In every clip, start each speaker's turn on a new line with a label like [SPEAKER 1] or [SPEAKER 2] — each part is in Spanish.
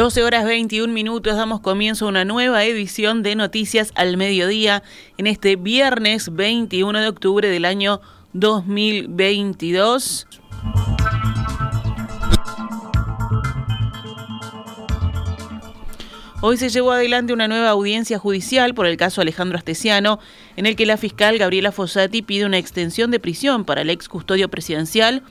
[SPEAKER 1] 12 horas 21 minutos, damos comienzo a una nueva edición de Noticias al Mediodía en este viernes 21 de octubre del año 2022. Hoy se llevó adelante una nueva audiencia judicial por el caso Alejandro Astesiano, en el que la fiscal Gabriela Fossati pide una extensión de prisión para el ex custodio presidencial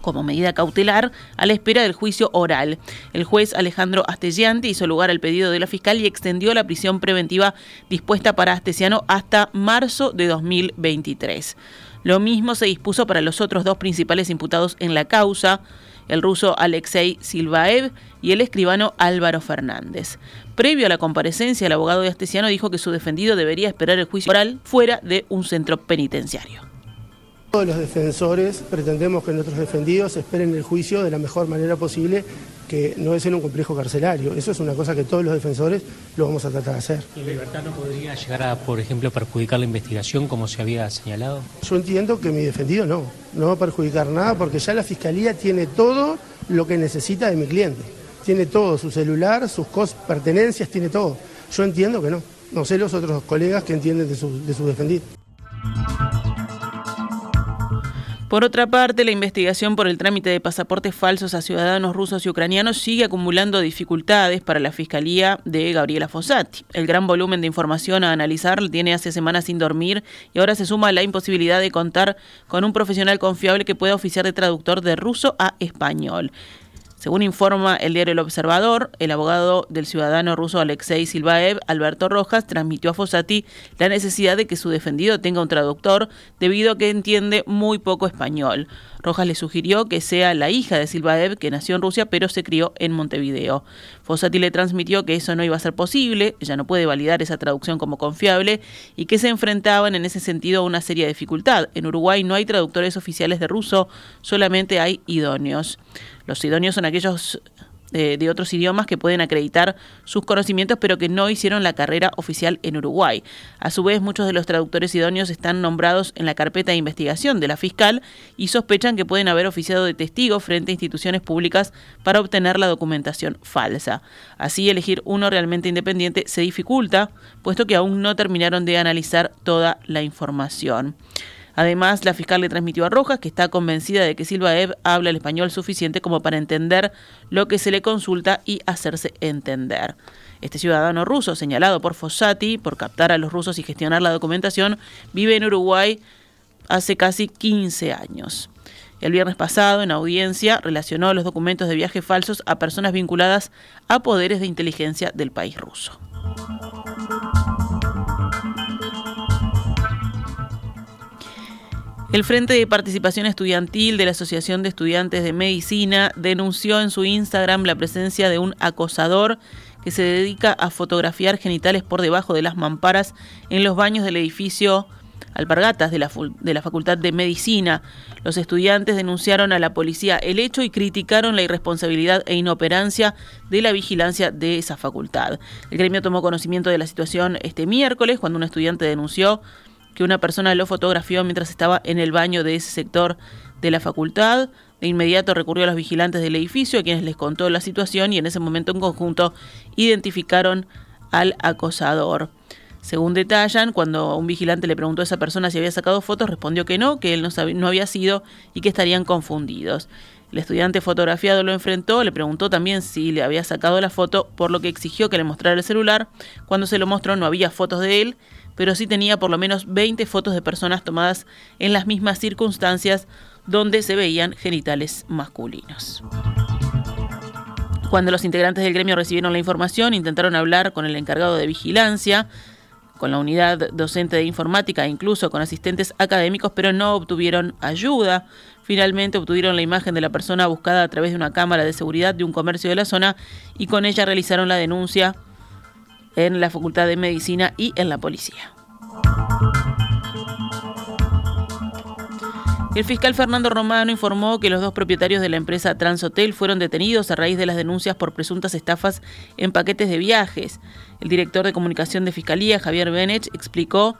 [SPEAKER 1] como medida cautelar a la espera del juicio oral. El juez Alejandro Astellanti hizo lugar al pedido de la fiscal y extendió la prisión preventiva dispuesta para Astesiano hasta marzo de 2023. Lo mismo se dispuso para los otros dos principales imputados en la causa, el ruso Alexei Silvaev y el escribano Álvaro Fernández. Previo a la comparecencia, el abogado de Astesiano dijo que su defendido debería esperar el juicio oral fuera de un centro penitenciario.
[SPEAKER 2] Todos los defensores pretendemos que nuestros defendidos esperen el juicio de la mejor manera posible, que no es en un complejo carcelario. Eso es una cosa que todos los defensores lo vamos a tratar de hacer.
[SPEAKER 3] ¿Y libertad no podría llegar a, por ejemplo, perjudicar la investigación como se había señalado?
[SPEAKER 2] Yo entiendo que mi defendido no, no va a perjudicar nada porque ya la Fiscalía tiene todo lo que necesita de mi cliente. Tiene todo, su celular, sus pertenencias, tiene todo. Yo entiendo que no. No sé los otros colegas que entienden de su, de su defendido.
[SPEAKER 1] Por otra parte, la investigación por el trámite de pasaportes falsos a ciudadanos rusos y ucranianos sigue acumulando dificultades para la Fiscalía de Gabriela Fossati. El gran volumen de información a analizar tiene hace semanas sin dormir y ahora se suma la imposibilidad de contar con un profesional confiable que pueda oficiar de traductor de ruso a español. Según informa el diario El Observador, el abogado del ciudadano ruso Alexei Silvaev, Alberto Rojas, transmitió a Fossati la necesidad de que su defendido tenga un traductor debido a que entiende muy poco español. Rojas le sugirió que sea la hija de Silvaev, que nació en Rusia pero se crió en Montevideo. Fossati le transmitió que eso no iba a ser posible, ella no puede validar esa traducción como confiable y que se enfrentaban en ese sentido a una seria dificultad. En Uruguay no hay traductores oficiales de ruso, solamente hay idóneos. Los idóneos son aquellos de otros idiomas que pueden acreditar sus conocimientos pero que no hicieron la carrera oficial en Uruguay. A su vez, muchos de los traductores idóneos están nombrados en la carpeta de investigación de la fiscal y sospechan que pueden haber oficiado de testigo frente a instituciones públicas para obtener la documentación falsa. Así, elegir uno realmente independiente se dificulta, puesto que aún no terminaron de analizar toda la información. Además, la fiscal le transmitió a Rojas que está convencida de que Silva Ev habla el español suficiente como para entender lo que se le consulta y hacerse entender. Este ciudadano ruso, señalado por Fossati por captar a los rusos y gestionar la documentación, vive en Uruguay hace casi 15 años. El viernes pasado, en audiencia, relacionó los documentos de viaje falsos a personas vinculadas a poderes de inteligencia del país ruso. El Frente de Participación Estudiantil de la Asociación de Estudiantes de Medicina denunció en su Instagram la presencia de un acosador que se dedica a fotografiar genitales por debajo de las mamparas en los baños del edificio Alpargatas de la, de la Facultad de Medicina. Los estudiantes denunciaron a la policía el hecho y criticaron la irresponsabilidad e inoperancia de la vigilancia de esa facultad. El gremio tomó conocimiento de la situación este miércoles cuando un estudiante denunció que una persona lo fotografió mientras estaba en el baño de ese sector de la facultad. De inmediato recurrió a los vigilantes del edificio, a quienes les contó la situación y en ese momento en conjunto identificaron al acosador. Según detallan, cuando un vigilante le preguntó a esa persona si había sacado fotos, respondió que no, que él no, no había sido y que estarían confundidos. El estudiante fotografiado lo enfrentó, le preguntó también si le había sacado la foto, por lo que exigió que le mostrara el celular. Cuando se lo mostró no había fotos de él pero sí tenía por lo menos 20 fotos de personas tomadas en las mismas circunstancias donde se veían genitales masculinos. Cuando los integrantes del gremio recibieron la información, intentaron hablar con el encargado de vigilancia, con la unidad docente de informática e incluso con asistentes académicos, pero no obtuvieron ayuda. Finalmente obtuvieron la imagen de la persona buscada a través de una cámara de seguridad de un comercio de la zona y con ella realizaron la denuncia en la Facultad de Medicina y en la policía. El fiscal Fernando Romano informó que los dos propietarios de la empresa Transhotel fueron detenidos a raíz de las denuncias por presuntas estafas en paquetes de viajes. El director de comunicación de Fiscalía, Javier Benech, explicó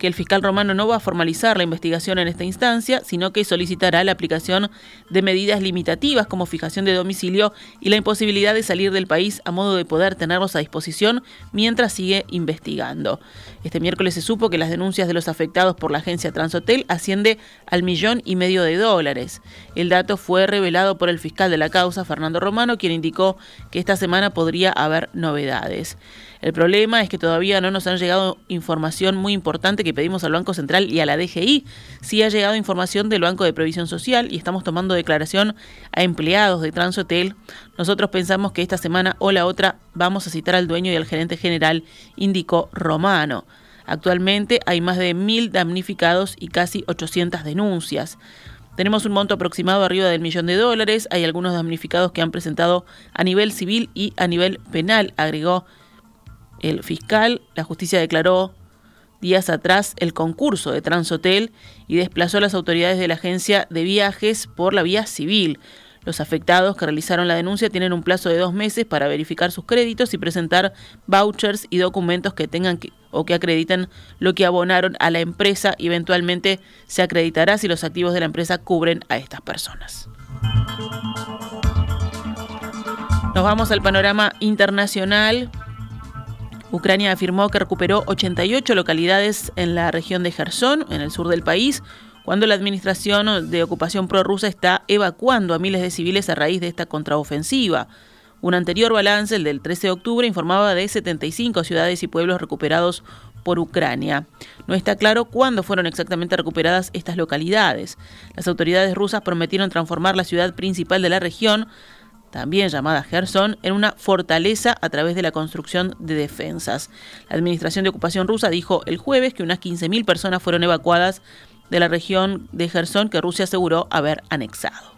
[SPEAKER 1] que el fiscal romano no va a formalizar la investigación en esta instancia, sino que solicitará la aplicación de medidas limitativas como fijación de domicilio y la imposibilidad de salir del país a modo de poder tenerlos a disposición mientras sigue investigando. Este miércoles se supo que las denuncias de los afectados por la agencia Transhotel asciende al millón y medio de dólares. El dato fue revelado por el fiscal de la causa, Fernando Romano, quien indicó que esta semana podría haber novedades. El problema es que todavía no nos han llegado información muy importante que pedimos al Banco Central y a la DGI. Sí ha llegado información del Banco de Previsión Social y estamos tomando declaración a empleados de Transhotel. Nosotros pensamos que esta semana o la otra vamos a citar al dueño y al gerente general, indicó Romano. Actualmente hay más de mil damnificados y casi 800 denuncias. Tenemos un monto aproximado arriba del millón de dólares. Hay algunos damnificados que han presentado a nivel civil y a nivel penal, agregó el fiscal. La justicia declaró días atrás el concurso de Transhotel y desplazó a las autoridades de la agencia de viajes por la vía civil. Los afectados que realizaron la denuncia tienen un plazo de dos meses para verificar sus créditos y presentar vouchers y documentos que tengan o que acrediten lo que abonaron a la empresa eventualmente se acreditará si los activos de la empresa cubren a estas personas. Nos vamos al panorama internacional. Ucrania afirmó que recuperó 88 localidades en la región de Gerson, en el sur del país, cuando la administración de ocupación prorrusa está evacuando a miles de civiles a raíz de esta contraofensiva. Un anterior balance, el del 13 de octubre, informaba de 75 ciudades y pueblos recuperados por Ucrania. No está claro cuándo fueron exactamente recuperadas estas localidades. Las autoridades rusas prometieron transformar la ciudad principal de la región también llamada Gerson, en una fortaleza a través de la construcción de defensas. La Administración de Ocupación rusa dijo el jueves que unas 15.000 personas fueron evacuadas de la región de Gerson que Rusia aseguró haber anexado.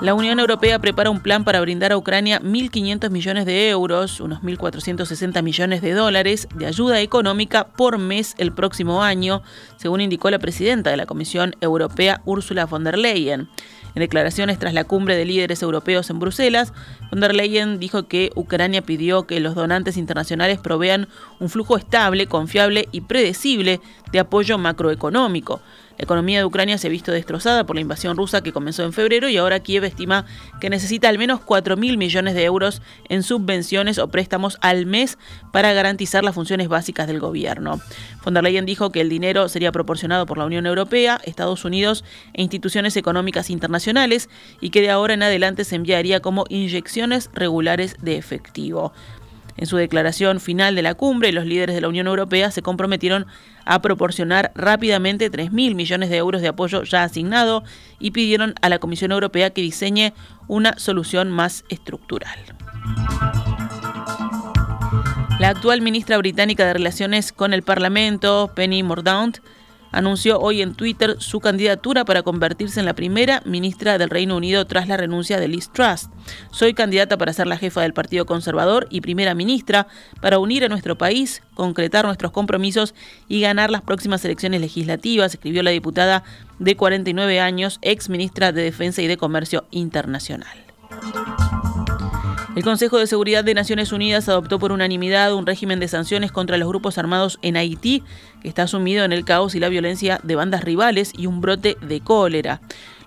[SPEAKER 1] La Unión Europea prepara un plan para brindar a Ucrania 1.500 millones de euros, unos 1.460 millones de dólares, de ayuda económica por mes el próximo año, según indicó la presidenta de la Comisión Europea, Ursula von der Leyen. En declaraciones tras la cumbre de líderes europeos en Bruselas, von der Leyen dijo que Ucrania pidió que los donantes internacionales provean un flujo estable, confiable y predecible de apoyo macroeconómico. La economía de Ucrania se ha visto destrozada por la invasión rusa que comenzó en febrero y ahora Kiev estima que necesita al menos 4.000 millones de euros en subvenciones o préstamos al mes para garantizar las funciones básicas del gobierno. Von der Leyen dijo que el dinero sería proporcionado por la Unión Europea, Estados Unidos e instituciones económicas internacionales y que de ahora en adelante se enviaría como inyecciones regulares de efectivo. En su declaración final de la cumbre, los líderes de la Unión Europea se comprometieron a proporcionar rápidamente 3.000 millones de euros de apoyo ya asignado y pidieron a la Comisión Europea que diseñe una solución más estructural. La actual ministra británica de Relaciones con el Parlamento, Penny Mordaunt, anunció hoy en Twitter su candidatura para convertirse en la primera ministra del Reino Unido tras la renuncia de Liz Truss. Soy candidata para ser la jefa del Partido Conservador y primera ministra para unir a nuestro país, concretar nuestros compromisos y ganar las próximas elecciones legislativas, escribió la diputada de 49 años, ex ministra de Defensa y de Comercio Internacional. El Consejo de Seguridad de Naciones Unidas adoptó por unanimidad un régimen de sanciones contra los grupos armados en Haití, que está sumido en el caos y la violencia de bandas rivales y un brote de cólera.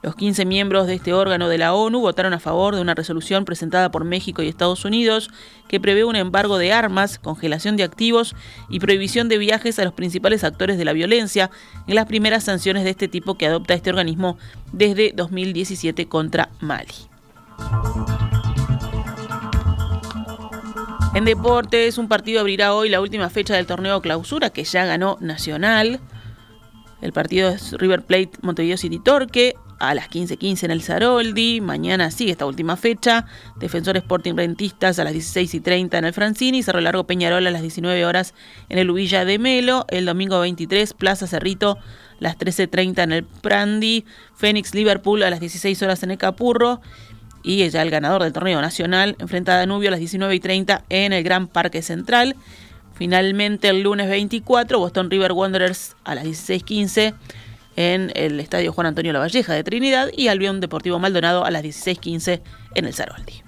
[SPEAKER 1] Los 15 miembros de este órgano de la ONU votaron a favor de una resolución presentada por México y Estados Unidos que prevé un embargo de armas, congelación de activos y prohibición de viajes a los principales actores de la violencia en las primeras sanciones de este tipo que adopta este organismo desde 2017 contra Mali. En deportes, un partido abrirá hoy la última fecha del torneo clausura que ya ganó Nacional. El partido es River Plate Montevideo City Torque a las 15.15 en el Zaroldi. Mañana sigue esta última fecha. Defensor Sporting Rentistas a las 16.30 en el Francini. Cerro Largo Peñarol a las 19 horas en el Ubilla de Melo. El domingo 23, Plaza Cerrito las 13.30 en el Prandi. Fénix Liverpool a las 16 horas en el Capurro y ella el ganador del torneo nacional enfrenta a Danubio a las 19 y 30 en el Gran Parque Central. Finalmente el lunes 24 Boston River Wanderers a las 16.15 en el Estadio Juan Antonio Lavalleja de Trinidad y Albion Deportivo Maldonado a las 16.15 en el Zaroldi.